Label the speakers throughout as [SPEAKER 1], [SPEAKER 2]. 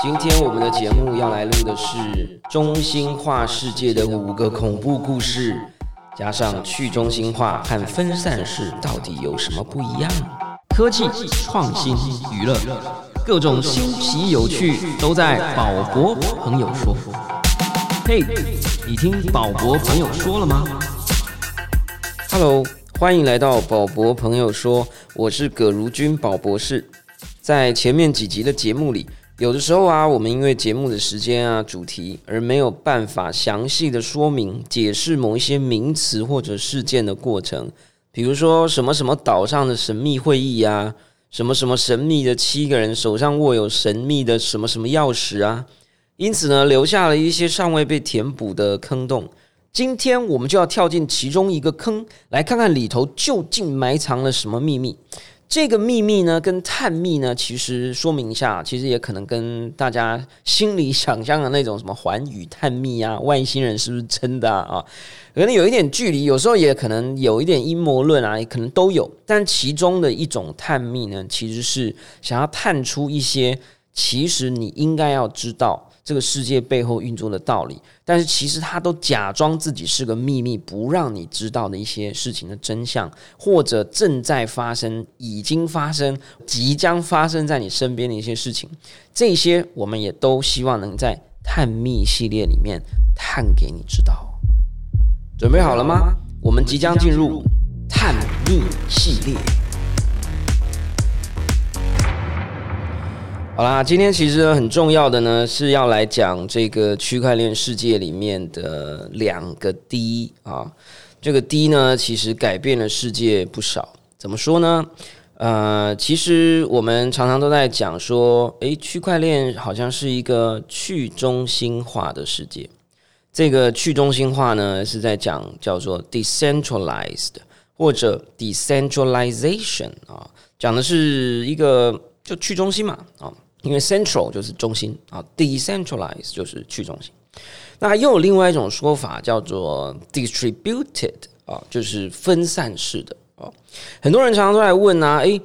[SPEAKER 1] 今天我们的节目要来录的是中心化世界的五个恐怖故事，加上去中心化和分散式到底有什么不一样？科技、创新、娱乐，各种新奇有趣都在宝博朋友说。嘿，你听宝博朋友说了吗？Hello，欢迎来到宝博朋友说，我是葛如君宝博士。在前面几集的节目里。有的时候啊，我们因为节目的时间啊、主题而没有办法详细的说明、解释某一些名词或者事件的过程，比如说什么什么岛上的神秘会议啊，什么什么神秘的七个人手上握有神秘的什么什么钥匙啊，因此呢，留下了一些尚未被填补的坑洞。今天我们就要跳进其中一个坑，来看看里头究竟埋藏了什么秘密。这个秘密呢，跟探秘呢，其实说明一下，其实也可能跟大家心里想象的那种什么环宇探秘啊，外星人是不是真的啊？可能有一点距离，有时候也可能有一点阴谋论啊，也可能都有。但其中的一种探秘呢，其实是想要探出一些，其实你应该要知道。这个世界背后运作的道理，但是其实他都假装自己是个秘密，不让你知道的一些事情的真相，或者正在发生、已经发生、即将发生在你身边的一些事情，这些我们也都希望能在探秘系列里面探给你知道。准备好了吗？我们即将进入探秘系列。好啦，今天其实很重要的呢，是要来讲这个区块链世界里面的两个 D 啊。这个 D 呢，其实改变了世界不少。怎么说呢？呃，其实我们常常都在讲说，诶，区块链好像是一个去中心化的世界。这个去中心化呢，是在讲叫做 decentralized 或者 decentralization 啊，讲的是一个就去中心嘛啊。因为 central 就是中心啊，decentralize 就是去中心。那又有另外一种说法叫做 distributed 啊，就是分散式的啊。很多人常常都来问啊，诶，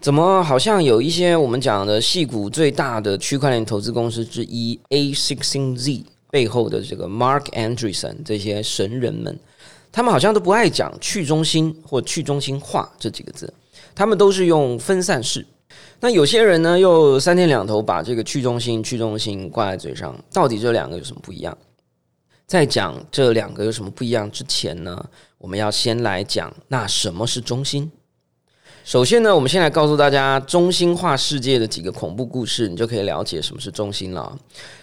[SPEAKER 1] 怎么好像有一些我们讲的戏股最大的区块链投资公司之一 A sixteen Z 背后的这个 Mark Andreessen 这些神人们，他们好像都不爱讲去中心或去中心化这几个字，他们都是用分散式。那有些人呢，又三天两头把这个去中心、去中心挂在嘴上，到底这两个有什么不一样？在讲这两个有什么不一样之前呢，我们要先来讲那什么是中心。首先呢，我们先来告诉大家中心化世界的几个恐怖故事，你就可以了解什么是中心了。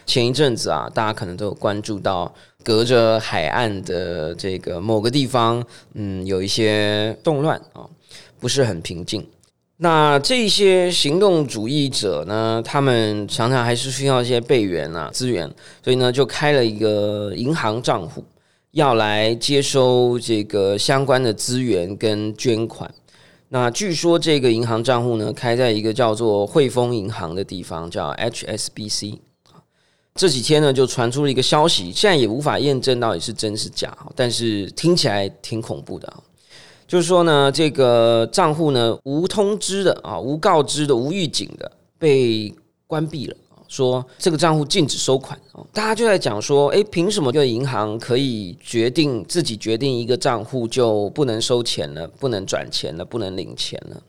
[SPEAKER 1] 前一阵子啊，大家可能都有关注到，隔着海岸的这个某个地方，嗯，有一些动乱啊，不是很平静。那这些行动主义者呢，他们常常还是需要一些备援啊资源，所以呢，就开了一个银行账户，要来接收这个相关的资源跟捐款。那据说这个银行账户呢，开在一个叫做汇丰银行的地方，叫 HSBC。这几天呢，就传出了一个消息，现在也无法验证到底是真是假，但是听起来挺恐怖的。就是说呢，这个账户呢无通知的啊，无告知的，无预警的被关闭了，说这个账户禁止收款啊，大家就在讲说，诶，凭什么就银行可以决定自己决定一个账户就不能收钱了，不能转钱了，不能领钱了？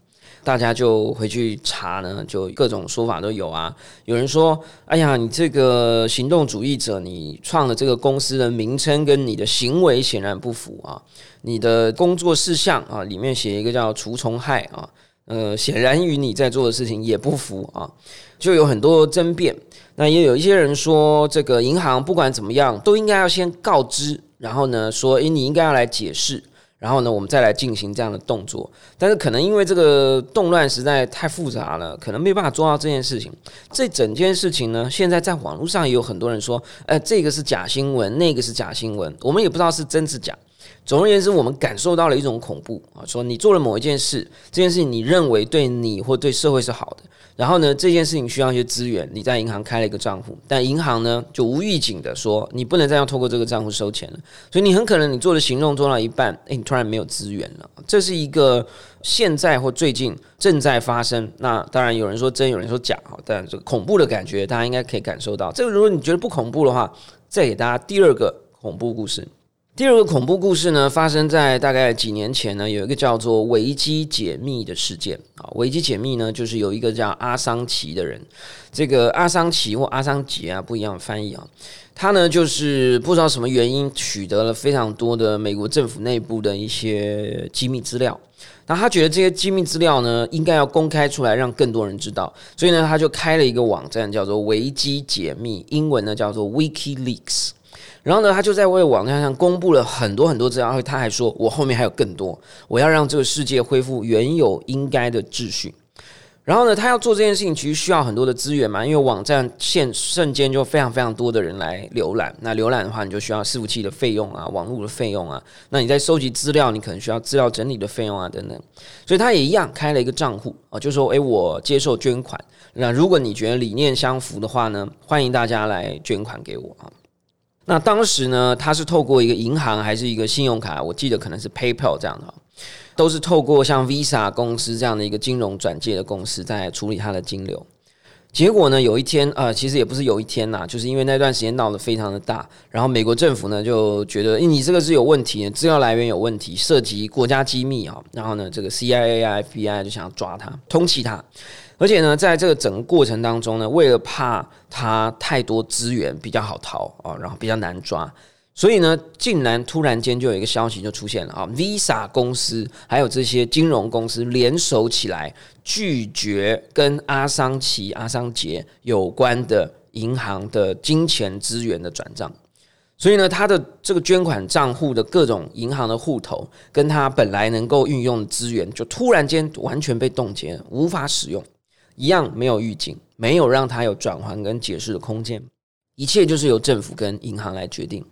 [SPEAKER 1] 大家就回去查呢，就各种说法都有啊。有人说：“哎呀，你这个行动主义者，你创的这个公司的名称跟你的行为显然不符啊。你的工作事项啊，里面写一个叫除虫害啊，呃，显然与你在做的事情也不符啊。就有很多争辩。那也有一些人说，这个银行不管怎么样，都应该要先告知，然后呢，说，诶，你应该要来解释。”然后呢，我们再来进行这样的动作，但是可能因为这个动乱实在太复杂了，可能没办法做到这件事情。这整件事情呢，现在在网络上也有很多人说，呃，这个是假新闻，那个是假新闻，我们也不知道是真是假。总而言之，我们感受到了一种恐怖啊，说你做了某一件事，这件事情你认为对你或对社会是好的，然后呢，这件事情需要一些资源，你在银行开了一个账户，但银行呢就无预警的说你不能再要透过这个账户收钱了，所以你很可能你做的行动做到一半，诶，你突然没有资源了，这是一个现在或最近正在发生。那当然有人说真，有人说假哈，但这个恐怖的感觉大家应该可以感受到。这个如果你觉得不恐怖的话，再给大家第二个恐怖故事。第二个恐怖故事呢，发生在大概几年前呢，有一个叫做维基解密的事件啊。维基解密呢，就是有一个叫阿桑奇的人，这个阿桑奇或阿桑杰啊，不一样的翻译啊。他呢，就是不知道什么原因取得了非常多的美国政府内部的一些机密资料，那他觉得这些机密资料呢，应该要公开出来，让更多人知道，所以呢，他就开了一个网站，叫做维基解密，英文呢叫做 WikiLeaks。然后呢，他就在为网站上公布了很多很多资料，他还说：“我后面还有更多，我要让这个世界恢复原有应该的秩序。”然后呢，他要做这件事情，其实需要很多的资源嘛，因为网站现瞬间就非常非常多的人来浏览。那浏览的话，你就需要伺服器的费用啊，网络的费用啊。那你在收集资料，你可能需要资料整理的费用啊，等等。所以他也一样开了一个账户啊，就说：“诶，我接受捐款。那如果你觉得理念相符的话呢，欢迎大家来捐款给我啊。”那当时呢，他是透过一个银行还是一个信用卡？我记得可能是 PayPal 这样的，都是透过像 Visa 公司这样的一个金融转介的公司在处理他的金流。结果呢，有一天呃，其实也不是有一天呐，就是因为那段时间闹得非常的大，然后美国政府呢就觉得你这个是有问题，资料来源有问题，涉及国家机密啊，然后呢，这个 CIA、FBI 就想要抓他，通缉他。而且呢，在这个整个过程当中呢，为了怕他太多资源比较好逃啊，然后比较难抓，所以呢，竟然突然间就有一个消息就出现了啊，Visa 公司还有这些金融公司联手起来，拒绝跟阿桑奇、阿桑杰有关的银行的金钱资源的转账，所以呢，他的这个捐款账户的各种银行的户头，跟他本来能够运用的资源，就突然间完全被冻结，无法使用。一样没有预警，没有让他有转换跟解释的空间，一切就是由政府跟银行来决定。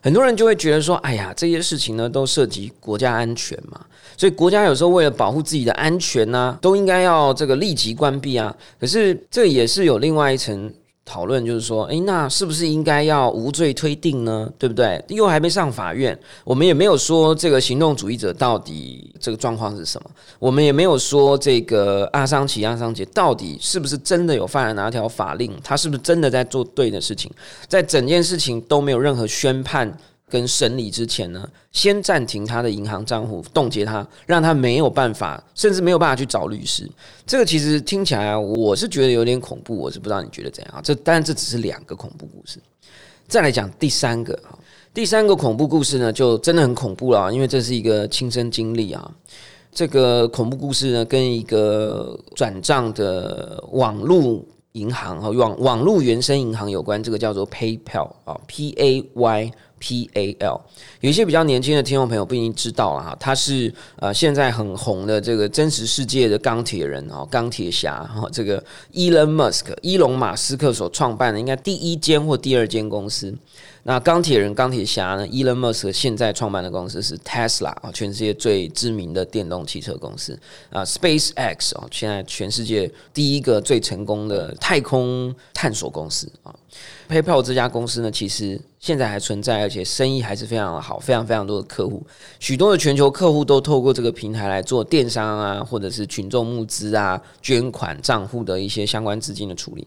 [SPEAKER 1] 很多人就会觉得说：“哎呀，这些事情呢都涉及国家安全嘛，所以国家有时候为了保护自己的安全呢，都应该要这个立即关闭啊。”可是这也是有另外一层。讨论就是说，诶，那是不是应该要无罪推定呢？对不对？又还没上法院，我们也没有说这个行动主义者到底这个状况是什么，我们也没有说这个阿桑奇、阿桑杰到底是不是真的有犯了哪条法令，他是不是真的在做对的事情，在整件事情都没有任何宣判。跟审理之前呢，先暂停他的银行账户，冻结他，让他没有办法，甚至没有办法去找律师。这个其实听起来，我是觉得有点恐怖。我是不知道你觉得怎样。这当然这只是两个恐怖故事。再来讲第三个啊，第三个恐怖故事呢，就真的很恐怖了，因为这是一个亲身经历啊。这个恐怖故事呢，跟一个转账的网络银行和网网络原生银行有关。这个叫做 PayPal 啊，P A Y。P A L，有一些比较年轻的听众朋友不一定知道啊，他是呃现在很红的这个真实世界的钢铁人哦，钢铁侠哈，这个伊隆·马斯克伊隆马斯克所创办的应该第一间或第二间公司。那钢铁人、钢铁侠呢？Elon Musk 现在创办的公司是 Tesla 啊，全世界最知名的电动汽车公司啊。Space X 啊，现在全世界第一个最成功的太空探索公司啊。PayPal 这家公司呢，其实现在还存在，而且生意还是非常的好，非常非常多的客户，许多的全球客户都透过这个平台来做电商啊，或者是群众募资啊、捐款账户的一些相关资金的处理。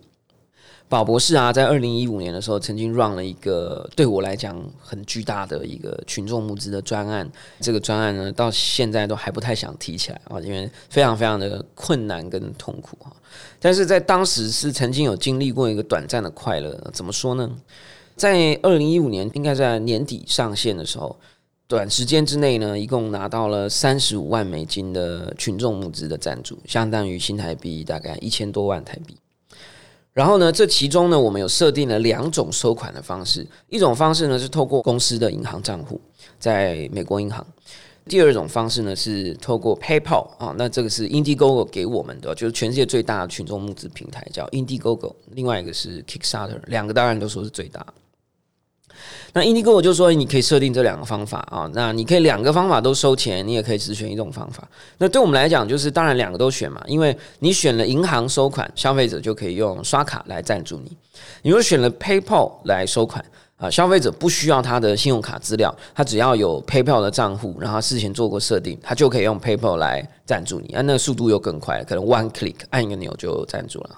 [SPEAKER 1] 宝博士啊，在二零一五年的时候，曾经 run 了一个对我来讲很巨大的一个群众募资的专案。这个专案呢，到现在都还不太想提起来啊，因为非常非常的困难跟痛苦啊。但是在当时是曾经有经历过一个短暂的快乐。怎么说呢？在二零一五年，应该在年底上线的时候，短时间之内呢，一共拿到了三十五万美金的群众募资的赞助，相当于新台币大概一千多万台币。然后呢，这其中呢，我们有设定了两种收款的方式。一种方式呢是透过公司的银行账户，在美国银行；第二种方式呢是透过 PayPal 啊，那这个是 Indiegogo 给我们的，就是全世界最大的群众募资平台，叫 Indiegogo。另外一个是 Kickstarter，两个当然都说是最大。那 Indigo 就说你可以设定这两个方法啊，那你可以两个方法都收钱，你也可以只选一种方法。那对我们来讲，就是当然两个都选嘛，因为你选了银行收款，消费者就可以用刷卡来赞助你；你如果选了 PayPal 来收款啊，消费者不需要他的信用卡资料，他只要有 PayPal 的账户，然后事前做过设定，他就可以用 PayPal 来赞助你，啊，那速度又更快，可能 One Click 按一个钮就赞助了。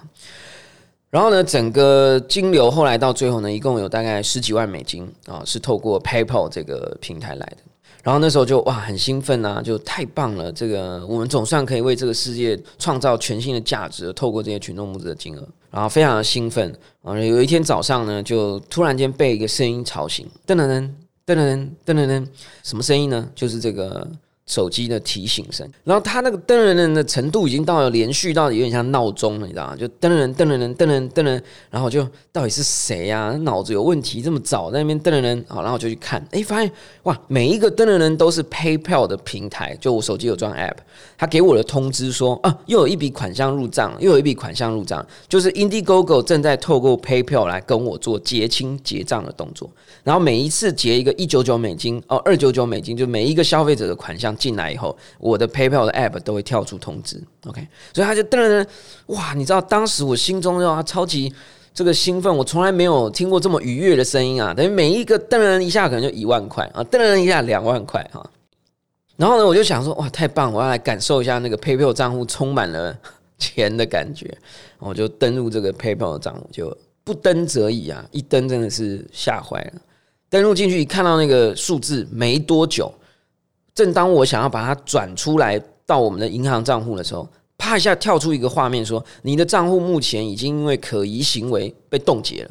[SPEAKER 1] 然后呢，整个金流后来到最后呢，一共有大概十几万美金啊，是透过 PayPal 这个平台来的。然后那时候就哇，很兴奋啊，就太棒了！这个我们总算可以为这个世界创造全新的价值，透过这些群众募资的金额，然后非常的兴奋啊。有一天早上呢，就突然间被一个声音吵醒，噔噔噔噔噔噔噔噔，什么声音呢？就是这个。手机的提醒声，然后它那个噔噔噔的程度已经到了连续到有点像闹钟了，你知道吗？就噔噔噔噔噔噔噔噔，然后就到底是谁呀？脑子有问题，这么早在那边噔噔噔，好，然后就去看，哎，发现哇，每一个噔噔噔都是 PayPal 的平台，就我手机有装 App，他给我的通知说啊，又有一笔款项入账，又有一笔款项入账，就是 Indiegogo 正在透过 PayPal 来跟我做结清结账的动作，然后每一次结一个一九九美金哦，二九九美金，就每一个消费者的款项。进来以后，我的 PayPal 的 App 都会跳出通知，OK，所以他就噔噔噔，哇！你知道当时我心中啊超级这个兴奋，我从来没有听过这么愉悦的声音啊！等于每一个噔噔一下可能就一万块啊，噔噔一下两万块哈。然后呢，我就想说，哇，太棒！我要来感受一下那个 PayPal 账户充满了 钱的感觉。我就登录这个 PayPal 的账户，就不登则已啊！一登真的是吓坏了。登录进去一看到那个数字，没多久。正当我想要把它转出来到我们的银行账户的时候，啪一下跳出一个画面，说你的账户目前已经因为可疑行为被冻结了。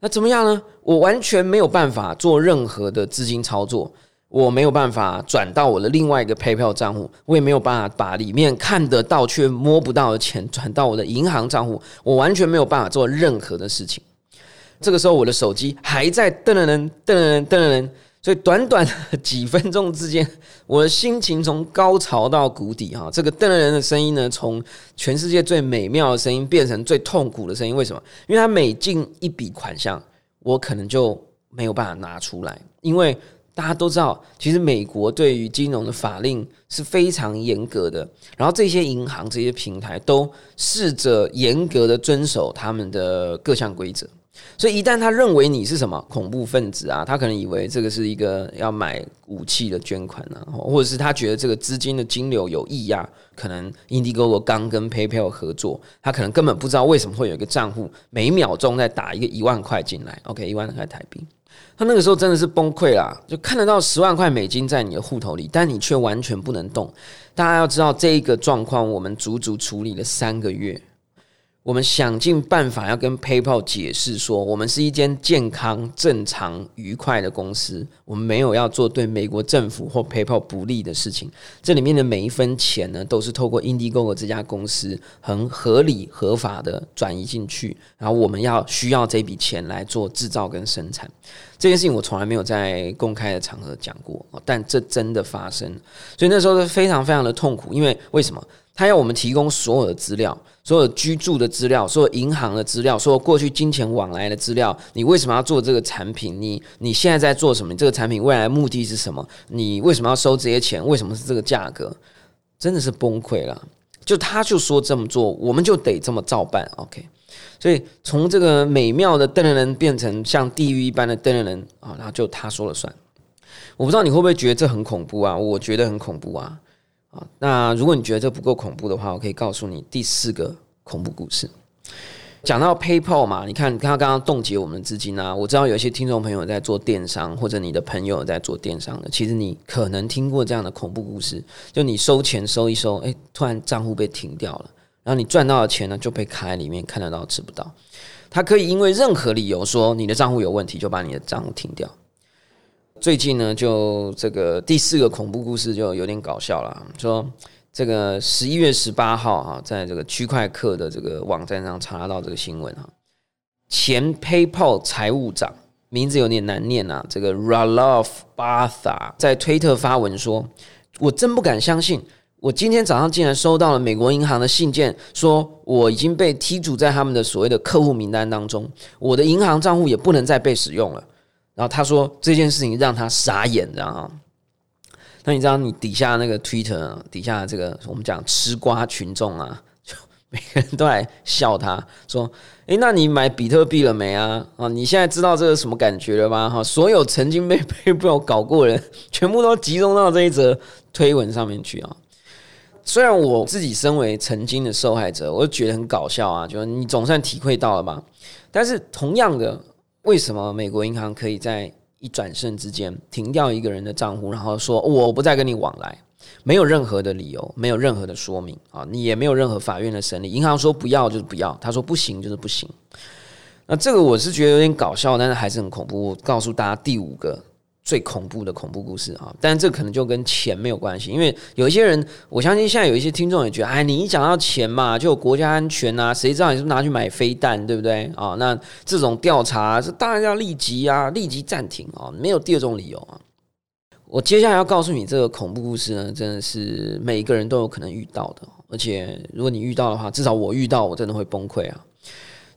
[SPEAKER 1] 那怎么样呢？我完全没有办法做任何的资金操作，我没有办法转到我的另外一个 PayPal 账户，我也没有办法把里面看得到却摸不到的钱转到我的银行账户，我完全没有办法做任何的事情。这个时候，我的手机还在噔噔噔噔噔噔。所以短短几分钟之间，我的心情从高潮到谷底哈。这个瞪人的声音呢，从全世界最美妙的声音变成最痛苦的声音。为什么？因为他每进一笔款项，我可能就没有办法拿出来。因为大家都知道，其实美国对于金融的法令是非常严格的。然后这些银行、这些平台都试着严格的遵守他们的各项规则。所以一旦他认为你是什么恐怖分子啊，他可能以为这个是一个要买武器的捐款啊，或者是他觉得这个资金的金流有异呀，可能 Indiegogo 刚跟 PayPal 合作，他可能根本不知道为什么会有一个账户每秒钟在打一个一万块进来，OK，一万块台币，他那个时候真的是崩溃啦，就看得到十万块美金在你的户头里，但你却完全不能动。大家要知道这一个状况，我们足足处理了三个月。我们想尽办法要跟 PayPal 解释说，我们是一间健康、正常、愉快的公司，我们没有要做对美国政府或 PayPal 不利的事情。这里面的每一分钱呢，都是透过 Indiegogo 这家公司很合理、合法的转移进去，然后我们要需要这笔钱来做制造跟生产。这件事情我从来没有在公开的场合讲过，但这真的发生，所以那时候是非常非常的痛苦，因为为什么？他要我们提供所有的资料，所有居住的资料，所有银行的资料，所有过去金钱往来的资料。你为什么要做这个产品？你你现在在做什么？你这个产品未来目的是什么？你为什么要收这些钱？为什么是这个价格？真的是崩溃了。就他就说这么做，我们就得这么照办。OK，所以从这个美妙的邓人变成像地狱一般的邓人啊，然后就他说了算。我不知道你会不会觉得这很恐怖啊？我觉得很恐怖啊。啊，那如果你觉得这不够恐怖的话，我可以告诉你第四个恐怖故事。讲到 PayPal 嘛，你看，他刚刚冻结我们的资金啊。我知道有一些听众朋友在做电商，或者你的朋友在做电商的，其实你可能听过这样的恐怖故事：就你收钱收一收，哎，突然账户被停掉了，然后你赚到的钱呢就被卡在里面，看得到吃不到。他可以因为任何理由说你的账户有问题，就把你的账户停掉。最近呢，就这个第四个恐怖故事就有点搞笑了。说这个十一月十八号哈，在这个区块客的这个网站上查到这个新闻哈，前 PayPal 财务长名字有点难念啊，这个 Ralph Bartha 在推特发文说：“我真不敢相信，我今天早上竟然收到了美国银行的信件，说我已经被剔除在他们的所谓的客户名单当中，我的银行账户也不能再被使用了。”然后他说这件事情让他傻眼，知道吗？那你知道你底下那个 Twitter 底下这个我们讲吃瓜群众啊，就每个人都来笑他，说：“诶，那你买比特币了没啊？啊，你现在知道这个什么感觉了吗？哈，所有曾经被被被我搞过的人，全部都集中到这一则推文上面去啊。虽然我自己身为曾经的受害者，我就觉得很搞笑啊，就你总算体会到了吧？但是同样的，为什么美国银行可以在？一转身之间停掉一个人的账户，然后说我不再跟你往来，没有任何的理由，没有任何的说明啊，你也没有任何法院的审理，银行说不要就是不要，他说不行就是不行。那这个我是觉得有点搞笑，但是还是很恐怖。我告诉大家第五个。最恐怖的恐怖故事啊！但这可能就跟钱没有关系，因为有一些人，我相信现在有一些听众也觉得，哎，你一讲到钱嘛，就有国家安全啊，谁知道你是拿去买飞弹，对不对啊？那这种调查是当然要立即啊，立即暂停啊，没有第二种理由啊。我接下来要告诉你这个恐怖故事呢，真的是每一个人都有可能遇到的，而且如果你遇到的话，至少我遇到，我真的会崩溃啊。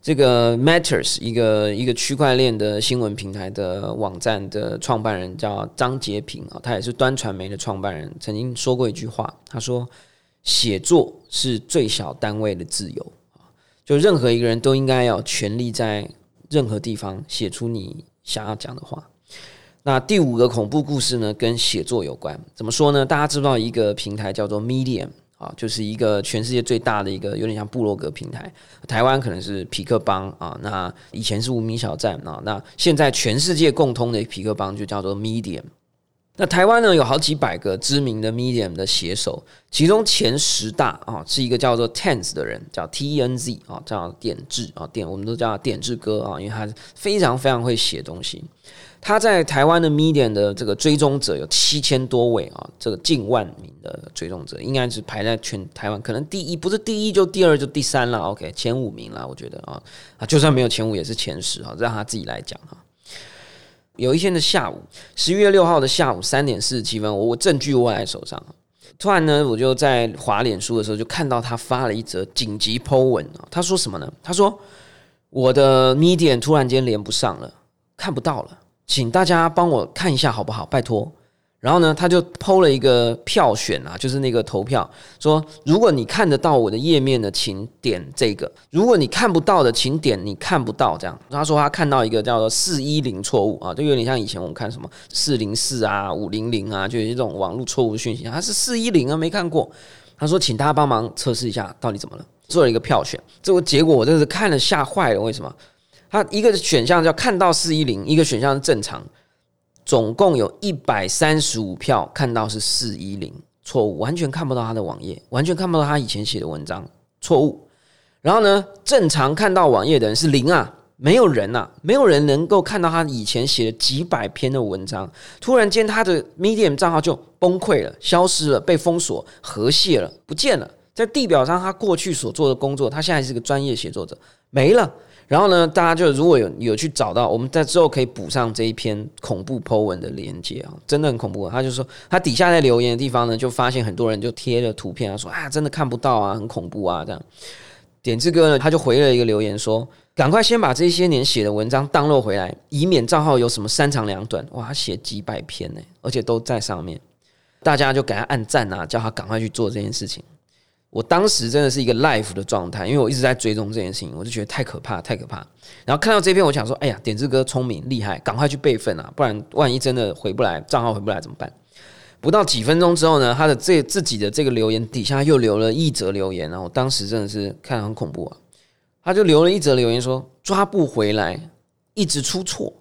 [SPEAKER 1] 这个 Matters 一个一个区块链的新闻平台的网站的创办人叫张杰平啊，他也是端传媒的创办人，曾经说过一句话，他说：“写作是最小单位的自由啊，就任何一个人都应该要权利在任何地方写出你想要讲的话。”那第五个恐怖故事呢，跟写作有关，怎么说呢？大家知不知道一个平台叫做 Medium。啊，就是一个全世界最大的一个有点像部落格平台，台湾可能是匹克邦啊，那以前是无名小站啊，那现在全世界共通的匹克邦就叫做 Medium。那台湾呢有好几百个知名的 Medium 的写手，其中前十大啊是一个叫做 Tenz 的人，叫 T E N Z 啊，叫点志啊点，我们都叫点志哥啊，因为他非常非常会写东西。他在台湾的 Medium 的这个追踪者有七千多位啊，这个近万名的追踪者，应该是排在全台湾可能第一，不是第一就第二就第三了。OK，前五名了，我觉得啊啊，就算没有前五也是前十啊，让他自己来讲啊。有一天的下午，十一月六号的下午三点四十七分，我我证据握在手上，突然呢，我就在滑脸书的时候就看到他发了一则紧急 Po 文啊，他说什么呢？他说我的 Medium 突然间连不上了，看不到了。请大家帮我看一下好不好？拜托。然后呢，他就抛了一个票选啊，就是那个投票，说如果你看得到我的页面的，请点这个；如果你看不到的，请点你看不到这样。他说他看到一个叫做四一零错误啊，就有点像以前我们看什么四零四啊、五零零啊，就有一种网络错误讯息，他是四一零啊，没看过。他说，请大家帮忙测试一下到底怎么了。做了一个票选，这个结果我真是看了吓坏了。为什么？它一个选项叫看到四一零，一个选项是正常，总共有一百三十五票看到是四一零错误，完全看不到他的网页，完全看不到他以前写的文章错误。然后呢，正常看到网页的人是零啊，没有人呐，没有人能够看到他以前写了几百篇的文章。突然间，他的 Medium 账号就崩溃了，消失了，被封锁、和谐了，不见了。在地表上，他过去所做的工作，他现在是个专业写作者，没了。然后呢，大家就如果有有去找到，我们在之后可以补上这一篇恐怖 Po 文的连接啊，真的很恐怖。他就说，他底下在留言的地方呢，就发现很多人就贴了图片啊，说啊，真的看不到啊，很恐怖啊，这样。点志哥呢，他就回了一个留言说，赶快先把这些年写的文章当落回来，以免账号有什么三长两短。哇，他写几百篇呢，而且都在上面，大家就给他按赞啊，叫他赶快去做这件事情。我当时真的是一个 life 的状态，因为我一直在追踪这件事情，我就觉得太可怕，太可怕。然后看到这篇，我想说，哎呀，点字哥聪明厉害，赶快去备份啊，不然万一真的回不来，账号回不来怎么办？不到几分钟之后呢，他的这自己的这个留言底下又留了一则留言，然后当时真的是看很恐怖啊。他就留了一则留言说抓不回来，一直出错，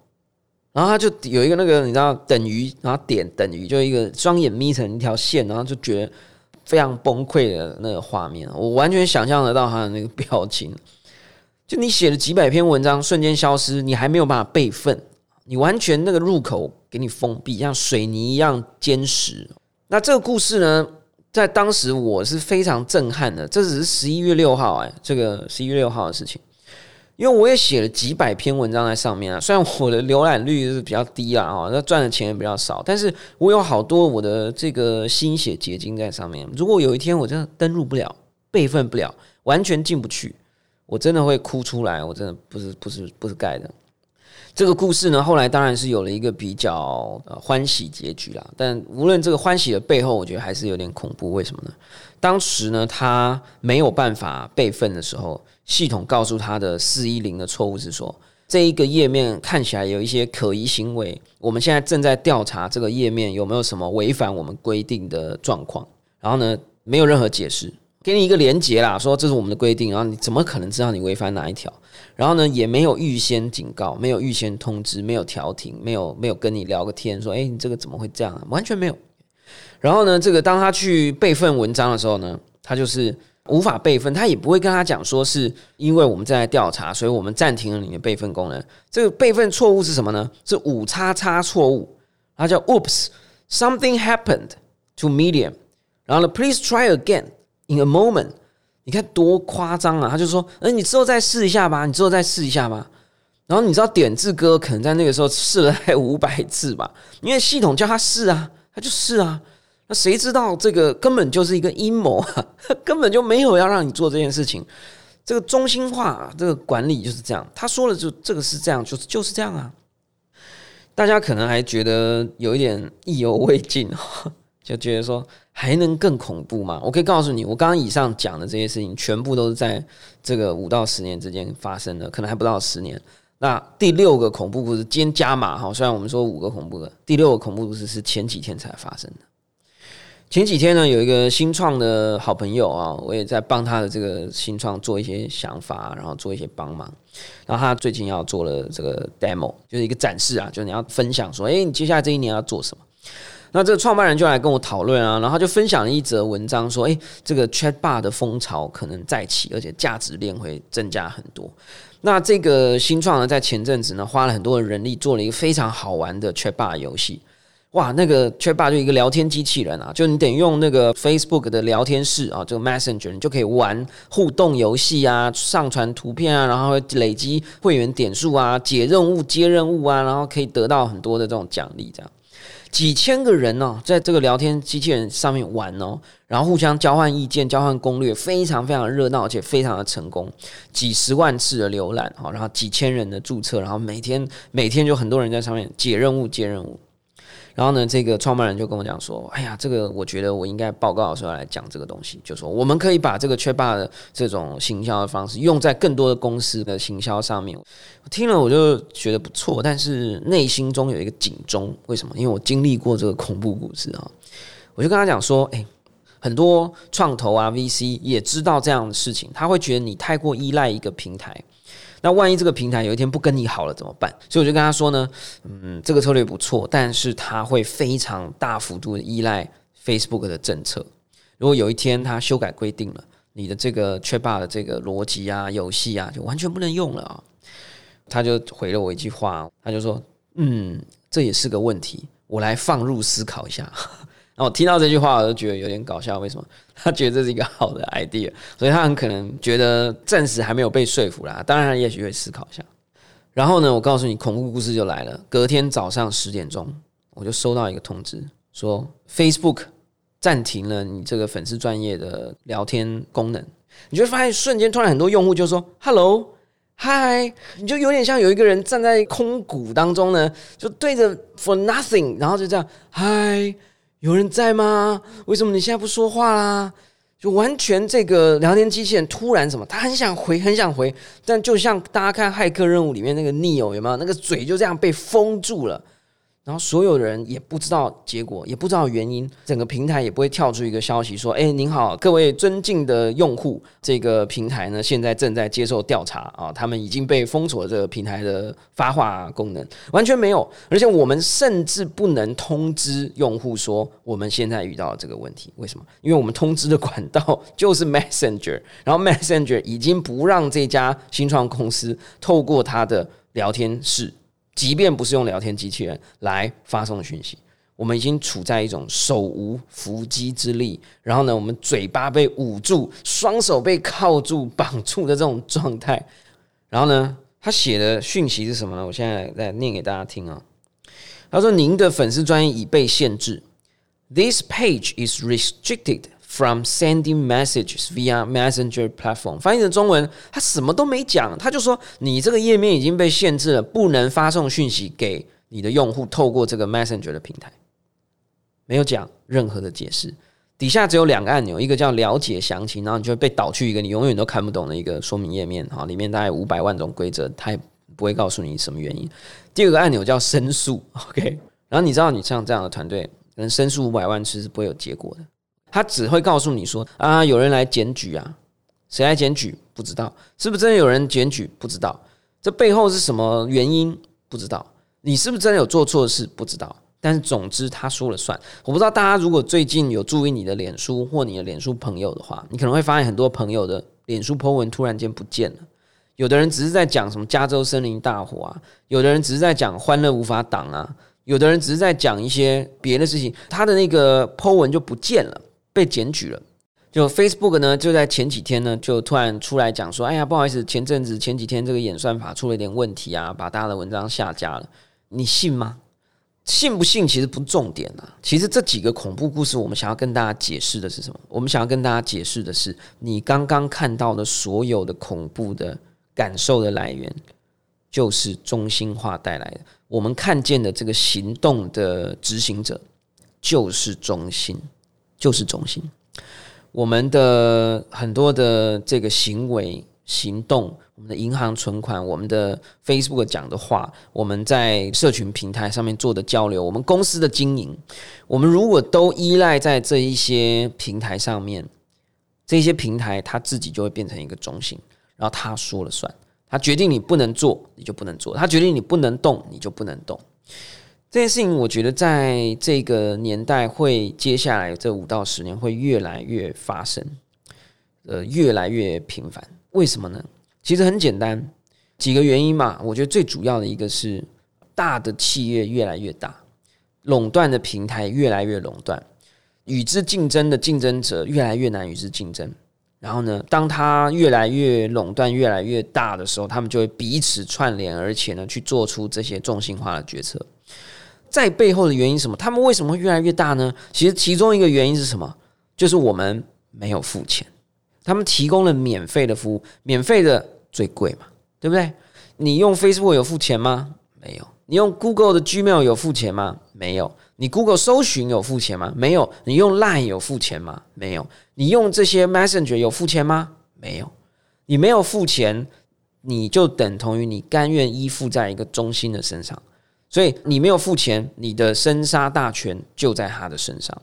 [SPEAKER 1] 然后他就有一个那个你知道等于，然后点等于就一个双眼眯成一条线，然后就觉得。非常崩溃的那个画面，我完全想象得到他的那个表情。就你写了几百篇文章，瞬间消失，你还没有办法备份，你完全那个入口给你封闭，像水泥一样坚实。那这个故事呢，在当时我是非常震撼的。这只是十一月六号，哎，这个十一月六号的事情。因为我也写了几百篇文章在上面啊，虽然我的浏览率是比较低啊，哦，那赚的钱也比较少，但是我有好多我的这个心血结晶在上面。如果有一天我真的登录不了、备份不了、完全进不去，我真的会哭出来。我真的不是不是不是盖的。这个故事呢，后来当然是有了一个比较呃欢喜结局啦。但无论这个欢喜的背后，我觉得还是有点恐怖。为什么呢？当时呢，他没有办法备份的时候，系统告诉他的四一零的错误是说，这一个页面看起来有一些可疑行为。我们现在正在调查这个页面有没有什么违反我们规定的状况。然后呢，没有任何解释。给你一个连接啦，说这是我们的规定，然后你怎么可能知道你违反哪一条？然后呢，也没有预先警告，没有预先通知，没有调停，没有没有跟你聊个天，说哎，你这个怎么会这样？完全没有。然后呢，这个当他去备份文章的时候呢，他就是无法备份，他也不会跟他讲说是因为我们正在调查，所以我们暂停了你的备份功能。这个备份错误是什么呢？是五叉叉错误，它叫 Oops something happened to Medium，然后呢，Please try again。In a moment，你看多夸张啊！他就说：“哎，你之后再试一下吧，你之后再试一下吧。”然后你知道点字哥可能在那个时候试了五百次吧，因为系统叫他试啊，他就试啊。那谁知道这个根本就是一个阴谋啊，根本就没有要让你做这件事情。这个中心化这个管理就是这样，他说了就这个是这样，就是就是这样啊。大家可能还觉得有一点意犹未尽 就觉得说还能更恐怖吗？我可以告诉你，我刚刚以上讲的这些事情，全部都是在这个五到十年之间发生的，可能还不到十年。那第六个恐怖故事，今天加码哈，虽然我们说五个恐怖的，第六个恐怖故事是前几天才发生的。前几天呢，有一个新创的好朋友啊，我也在帮他的这个新创做一些想法，然后做一些帮忙。然后他最近要做了这个 demo，就是一个展示啊，就是你要分享说，哎，你接下来这一年要做什么？那这个创办人就来跟我讨论啊，然后就分享了一则文章，说：“诶，这个 Chat Bar 的风潮可能再起，而且价值链会增加很多。”那这个新创呢，在前阵子呢，花了很多的人力做了一个非常好玩的 Chat Bar 游戏。哇，那个 Chatbot 就一个聊天机器人啊，就你等于用那个 Facebook 的聊天室啊，这个 Messenger，你就可以玩互动游戏啊，上传图片啊，然后累积会员点数啊，解任务、接任务啊，然后可以得到很多的这种奖励，这样。几千个人呢，在这个聊天机器人上面玩哦，然后互相交换意见、交换攻略，非常非常热闹，而且非常的成功。几十万次的浏览哈，然后几千人的注册，然后每天每天就很多人在上面解任务、接任务。然后呢，这个创办人就跟我讲说：“哎呀，这个我觉得我应该报告的时候来讲这个东西，就说我们可以把这个缺霸的这种行销的方式用在更多的公司的行销上面。”我听了我就觉得不错，但是内心中有一个警钟，为什么？因为我经历过这个恐怖故事啊！我就跟他讲说：“哎，很多创投啊 VC 也知道这样的事情，他会觉得你太过依赖一个平台。”那万一这个平台有一天不跟你好了怎么办？所以我就跟他说呢，嗯，这个策略不错，但是他会非常大幅度的依赖 Facebook 的政策。如果有一天他修改规定了，你的这个 c h a b a 的这个逻辑啊、游戏啊，就完全不能用了啊。他就回了我一句话，他就说，嗯，这也是个问题，我来放入思考一下。那我听到这句话，我就觉得有点搞笑。为什么？他觉得这是一个好的 idea，所以他很可能觉得暂时还没有被说服啦。当然，他也许会思考一下。然后呢，我告诉你，恐怖故事就来了。隔天早上十点钟，我就收到一个通知，说 Facebook 暂停了你这个粉丝专业的聊天功能。你就会发现，瞬间突然很多用户就说 “hello”。嗨，你就有点像有一个人站在空谷当中呢，就对着 for nothing，然后就这样嗨。有人在吗？为什么你现在不说话啦？就完全这个聊天机器人突然什么？他很想回，很想回，但就像大家看《骇客任务》里面那个 Neo 有没有？那个嘴就这样被封住了。然后所有人也不知道结果，也不知道原因，整个平台也不会跳出一个消息说：“哎，您好，各位尊敬的用户，这个平台呢现在正在接受调查啊，他们已经被封锁这个平台的发话功能，完全没有。而且我们甚至不能通知用户说我们现在遇到了这个问题，为什么？因为我们通知的管道 就是 Messenger，然后 Messenger 已经不让这家新创公司透过它的聊天室。”即便不是用聊天机器人来发送讯息，我们已经处在一种手无缚鸡之力，然后呢，我们嘴巴被捂住，双手被铐住、绑住的这种状态。然后呢，他写的讯息是什么呢？我现在来念给大家听啊。他说：“您的粉丝专业已被限制，This page is restricted from sending messages via Messenger platform。翻译成中文，他什么都没讲，他就说你这个页面已经被限制了，不能发送讯息给你的用户，透过这个 Messenger 的平台，没有讲任何的解释。底下只有两个按钮，一个叫了解详情，然后你就会被导去一个你永远都看不懂的一个说明页面，哈，里面大概五百万种规则，它也不会告诉你什么原因。第二个按钮叫申诉，OK，然后你知道你像这样的团队，能申诉五百万次是不会有结果的，他只会告诉你说啊，有人来检举啊，谁来检举？不知道，是不是真的有人检举？不知道，这背后是什么原因？不知道，你是不是真的有做错事？不知道。但是总之他说了算。我不知道大家如果最近有注意你的脸书或你的脸书朋友的话，你可能会发现很多朋友的脸书 po 文突然间不见了。有的人只是在讲什么加州森林大火啊，有的人只是在讲欢乐无法挡啊，有的人只是在讲一些别的事情，他的那个 po 文就不见了，被检举了。就 Facebook 呢，就在前几天呢，就突然出来讲说：“哎呀，不好意思，前阵子前几天这个演算法出了一点问题啊，把大家的文章下架了。”你信吗？信不信其实不重点啊。其实这几个恐怖故事，我们想要跟大家解释的是什么？我们想要跟大家解释的是，你刚刚看到的所有的恐怖的感受的来源，就是中心化带来的。我们看见的这个行动的执行者，就是中心，就是中心。我们的很多的这个行为行动。我们的银行存款，我们的 Facebook 讲的话，我们在社群平台上面做的交流，我们公司的经营，我们如果都依赖在这一些平台上面，这些平台它自己就会变成一个中心，然后他说了算，他决定你不能做，你就不能做；他决定你不能动，你就不能动。这件事情，我觉得在这个年代会接下来这五到十年会越来越发生，呃，越来越频繁。为什么呢？其实很简单，几个原因嘛。我觉得最主要的一个是，大的企业越来越大，垄断的平台越来越垄断，与之竞争的竞争者越来越难与之竞争。然后呢，当它越来越垄断、越来越大的时候，他们就会彼此串联，而且呢，去做出这些重心化的决策。在背后的原因什么？他们为什么会越来越大呢？其实其中一个原因是什么？就是我们没有付钱，他们提供了免费的服务，免费的。最贵嘛，对不对？你用 Facebook 有付钱吗？没有。你用 Google 的 Gmail 有付钱吗？没有。你 Google 搜寻有付钱吗？没有。你用 Line 有付钱吗？没有。你用这些 Messenger 有付钱吗？没有。你没有付钱，你就等同于你甘愿依附在一个中心的身上，所以你没有付钱，你的生杀大权就在他的身上。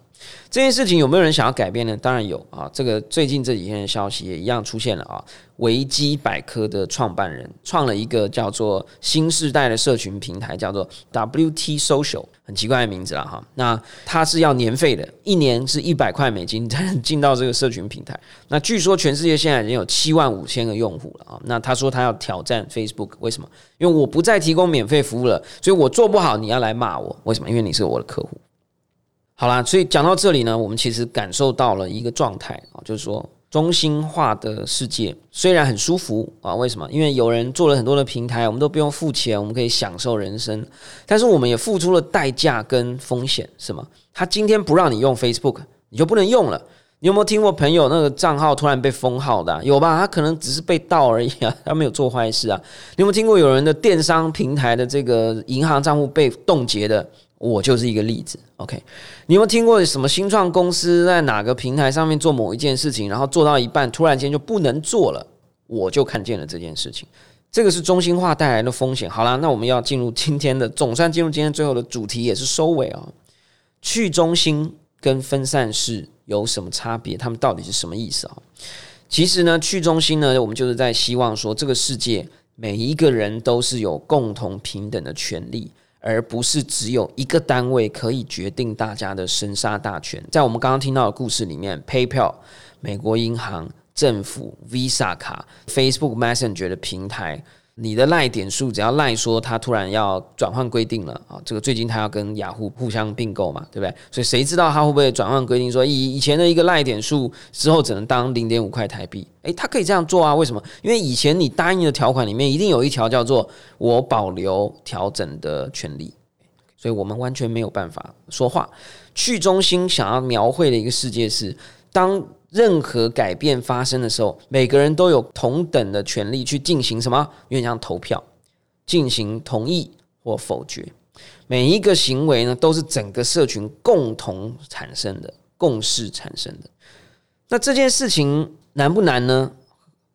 [SPEAKER 1] 这件事情有没有人想要改变呢？当然有啊！这个最近这几天的消息也一样出现了啊。维基百科的创办人创了一个叫做新时代的社群平台，叫做 WT Social，很奇怪的名字了哈。那它是要年费的，一年是一百块美金才能进到这个社群平台。那据说全世界现在已经有七万五千个用户了啊。那他说他要挑战 Facebook，为什么？因为我不再提供免费服务了，所以我做不好，你要来骂我。为什么？因为你是我的客户。好啦，所以讲到这里呢，我们其实感受到了一个状态啊，就是说中心化的世界虽然很舒服啊，为什么？因为有人做了很多的平台，我们都不用付钱，我们可以享受人生。但是我们也付出了代价跟风险，是吗？他今天不让你用 Facebook，你就不能用了。你有没有听过朋友那个账号突然被封号的？有吧？他可能只是被盗而已啊，他没有做坏事啊。你有没有听过有人的电商平台的这个银行账户被冻结的？我就是一个例子，OK？你有没有听过什么新创公司在哪个平台上面做某一件事情，然后做到一半，突然间就不能做了？我就看见了这件事情，这个是中心化带来的风险。好了，那我们要进入今天的，总算进入今天最后的主题，也是收尾啊。去中心跟分散式有什么差别？他们到底是什么意思啊？其实呢，去中心呢，我们就是在希望说，这个世界每一个人都是有共同平等的权利。而不是只有一个单位可以决定大家的生杀大权。在我们刚刚听到的故事里面，PayPal、美国银行、政府、Visa 卡、Facebook Messenger 的平台。你的赖点数，只要赖说他突然要转换规定了啊，这个最近他要跟雅虎互相并购嘛，对不对？所以谁知道他会不会转换规定，说以以前的一个赖点数之后只能当零点五块台币？诶，他可以这样做啊？为什么？因为以前你答应的条款里面一定有一条叫做我保留调整的权利，所以我们完全没有办法说话。去中心想要描绘的一个世界是当任何改变发生的时候，每个人都有同等的权利去进行什么？有点像投票，进行同意或否决。每一个行为呢，都是整个社群共同产生的共识产生的。那这件事情难不难呢？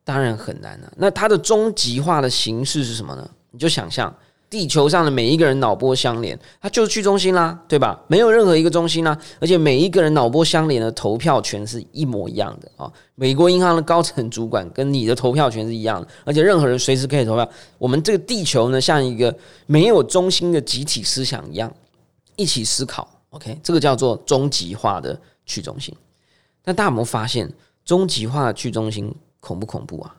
[SPEAKER 1] 当然很难了。那它的终极化的形式是什么呢？你就想象。地球上的每一个人脑波相连，它就是去中心啦，对吧？没有任何一个中心啦，而且每一个人脑波相连的投票权是一模一样的啊！美国银行的高层主管跟你的投票权是一样的，而且任何人随时可以投票。我们这个地球呢，像一个没有中心的集体思想一样，一起思考。OK，这个叫做终极化的去中心。那大家有没有发现，终极化的去中心恐不恐怖啊？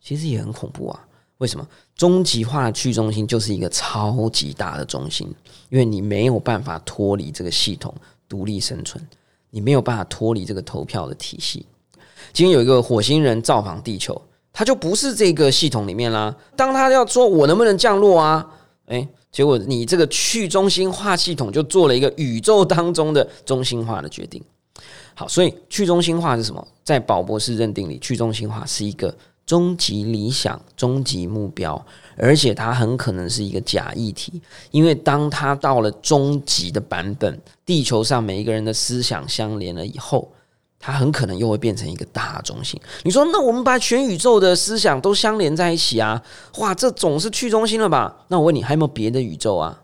[SPEAKER 1] 其实也很恐怖啊！为什么？终极化去中心就是一个超级大的中心，因为你没有办法脱离这个系统独立生存，你没有办法脱离这个投票的体系。今天有一个火星人造访地球，他就不是这个系统里面啦。当他要说我能不能降落啊？诶，结果你这个去中心化系统就做了一个宇宙当中的中心化的决定。好，所以去中心化是什么？在宝博士认定里，去中心化是一个。终极理想、终极目标，而且它很可能是一个假议题，因为当它到了终极的版本，地球上每一个人的思想相连了以后，它很可能又会变成一个大中心。你说，那我们把全宇宙的思想都相连在一起啊？哇，这总是去中心了吧？那我问你，还有没有别的宇宙啊？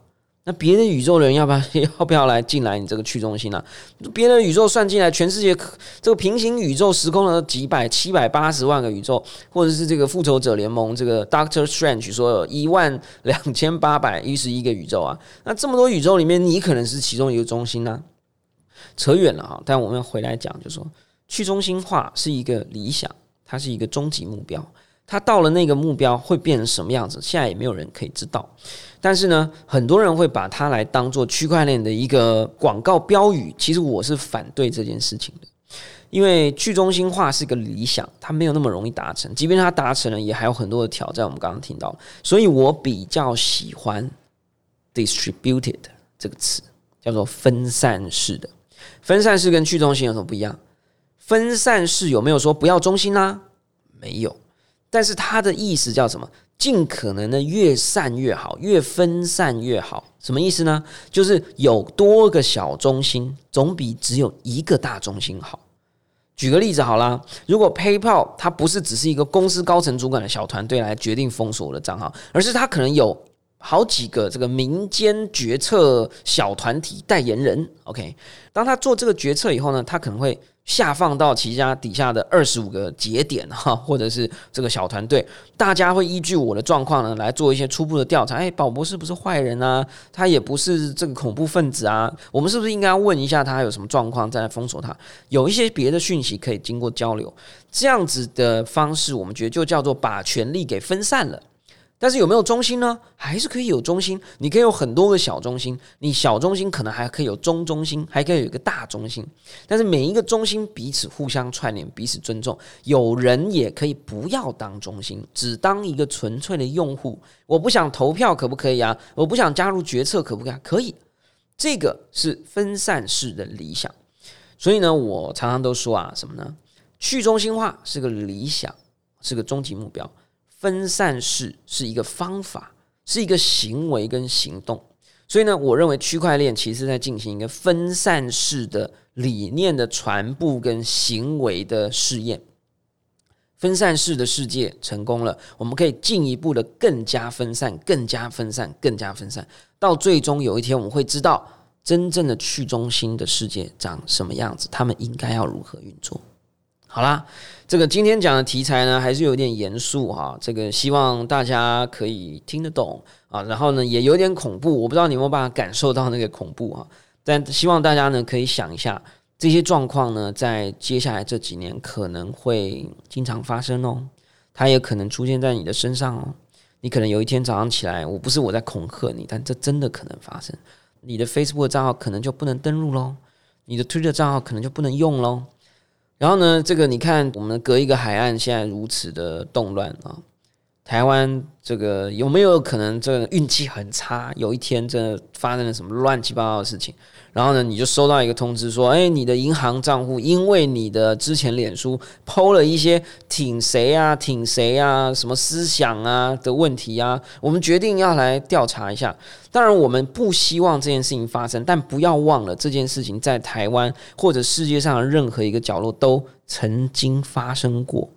[SPEAKER 1] 那别的宇宙人要不要 要不要来进来？你这个去中心呢？别的宇宙算进来，全世界这个平行宇宙时空的几百七百八十万个宇宙，或者是这个复仇者联盟这个 Doctor Strange 说一万两千八百一十一个宇宙啊。那这么多宇宙里面，你可能是其中一个中心呢？扯远了啊！但我们回来讲，就说去中心化是一个理想，它是一个终极目标。它到了那个目标会变成什么样子？现在也没有人可以知道。但是呢，很多人会把它来当做区块链的一个广告标语。其实我是反对这件事情的，因为去中心化是个理想，它没有那么容易达成。即便它达成了，也还有很多的挑战。我们刚刚听到，所以我比较喜欢 “distributed” 这个词，叫做分散式的。分散式跟去中心有什么不一样？分散式有没有说不要中心呢？没有。但是它的意思叫什么？尽可能的越散越好，越分散越好。什么意思呢？就是有多个小中心，总比只有一个大中心好。举个例子好啦，如果 PayPal 它不是只是一个公司高层主管的小团队来决定封锁我的账号，而是它可能有好几个这个民间决策小团体代言人。OK，当他做这个决策以后呢，他可能会。下放到其家底下的二十五个节点哈，或者是这个小团队，大家会依据我的状况呢来做一些初步的调查。哎，宝博士不是坏人啊，他也不是这个恐怖分子啊，我们是不是应该问一下他有什么状况，再来封锁他？有一些别的讯息可以经过交流，这样子的方式，我们觉得就叫做把权力给分散了。但是有没有中心呢？还是可以有中心。你可以有很多个小中心，你小中心可能还可以有中中心，还可以有一个大中心。但是每一个中心彼此互相串联，彼此尊重。有人也可以不要当中心，只当一个纯粹的用户。我不想投票，可不可以啊？我不想加入决策，可不可以？可以。这个是分散式的理想。所以呢，我常常都说啊，什么呢？去中心化是个理想，是个终极目标。分散式是一个方法，是一个行为跟行动，所以呢，我认为区块链其实在进行一个分散式的理念的传播跟行为的试验。分散式的世界成功了，我们可以进一步的更加分散、更加分散、更加分散，到最终有一天我们会知道真正的去中心的世界长什么样子，他们应该要如何运作。好啦，这个今天讲的题材呢，还是有点严肃哈。这个希望大家可以听得懂啊，然后呢，也有点恐怖。我不知道你有没有办法感受到那个恐怖啊，但希望大家呢可以想一下，这些状况呢，在接下来这几年可能会经常发生哦。它也可能出现在你的身上哦。你可能有一天早上起来，我不是我在恐吓你，但这真的可能发生。你的 Facebook 账号可能就不能登录喽，你的 Twitter 账号可能就不能用喽。然后呢，这个你看，我们隔一个海岸，现在如此的动乱啊，台湾这个有没有可能这个运气很差？有一天真的发生了什么乱七八糟的事情？然后呢，你就收到一个通知说，哎，你的银行账户因为你的之前脸书抛了一些挺谁啊、挺谁啊、什么思想啊的问题啊，我们决定要来调查一下。当然，我们不希望这件事情发生，但不要忘了这件事情在台湾或者世界上任何一个角落都曾经发生过。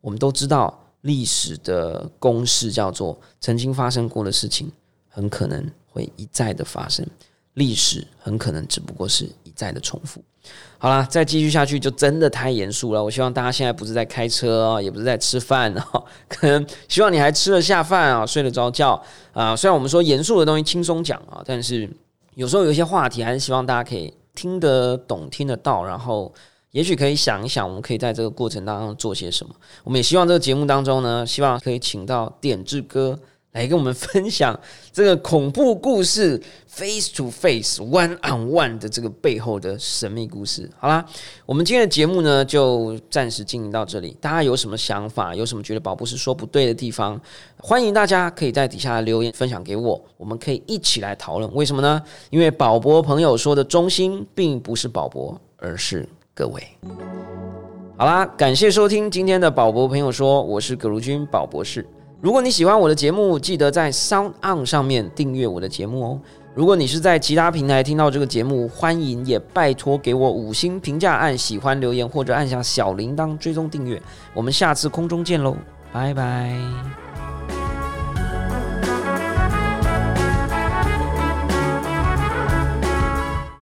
[SPEAKER 1] 我们都知道历史的公式叫做曾经发生过的事情，很可能会一再的发生。历史很可能只不过是一再的重复。好了，再继续下去就真的太严肃了。我希望大家现在不是在开车啊，也不是在吃饭啊，可能希望你还吃得下饭啊，睡得着觉啊。虽然我们说严肃的东西轻松讲啊，但是有时候有一些话题还是希望大家可以听得懂、听得到，然后也许可以想一想，我们可以在这个过程当中做些什么。我们也希望这个节目当中呢，希望可以请到点志哥。来跟我们分享这个恐怖故事，face to face one on one 的这个背后的神秘故事。好啦，我们今天的节目呢，就暂时进行到这里。大家有什么想法，有什么觉得宝博士说不对的地方，欢迎大家可以在底下留言分享给我，我们可以一起来讨论。为什么呢？因为宝博朋友说的中心并不是宝博，而是各位。好啦，感谢收听今天的宝博朋友说，我是葛如君宝博士。如果你喜欢我的节目，记得在 Sound On 上面订阅我的节目哦。如果你是在其他平台听到这个节目，欢迎也拜托给我五星评价，按喜欢留言或者按下小铃铛追踪订阅。我们下次空中见喽，拜拜。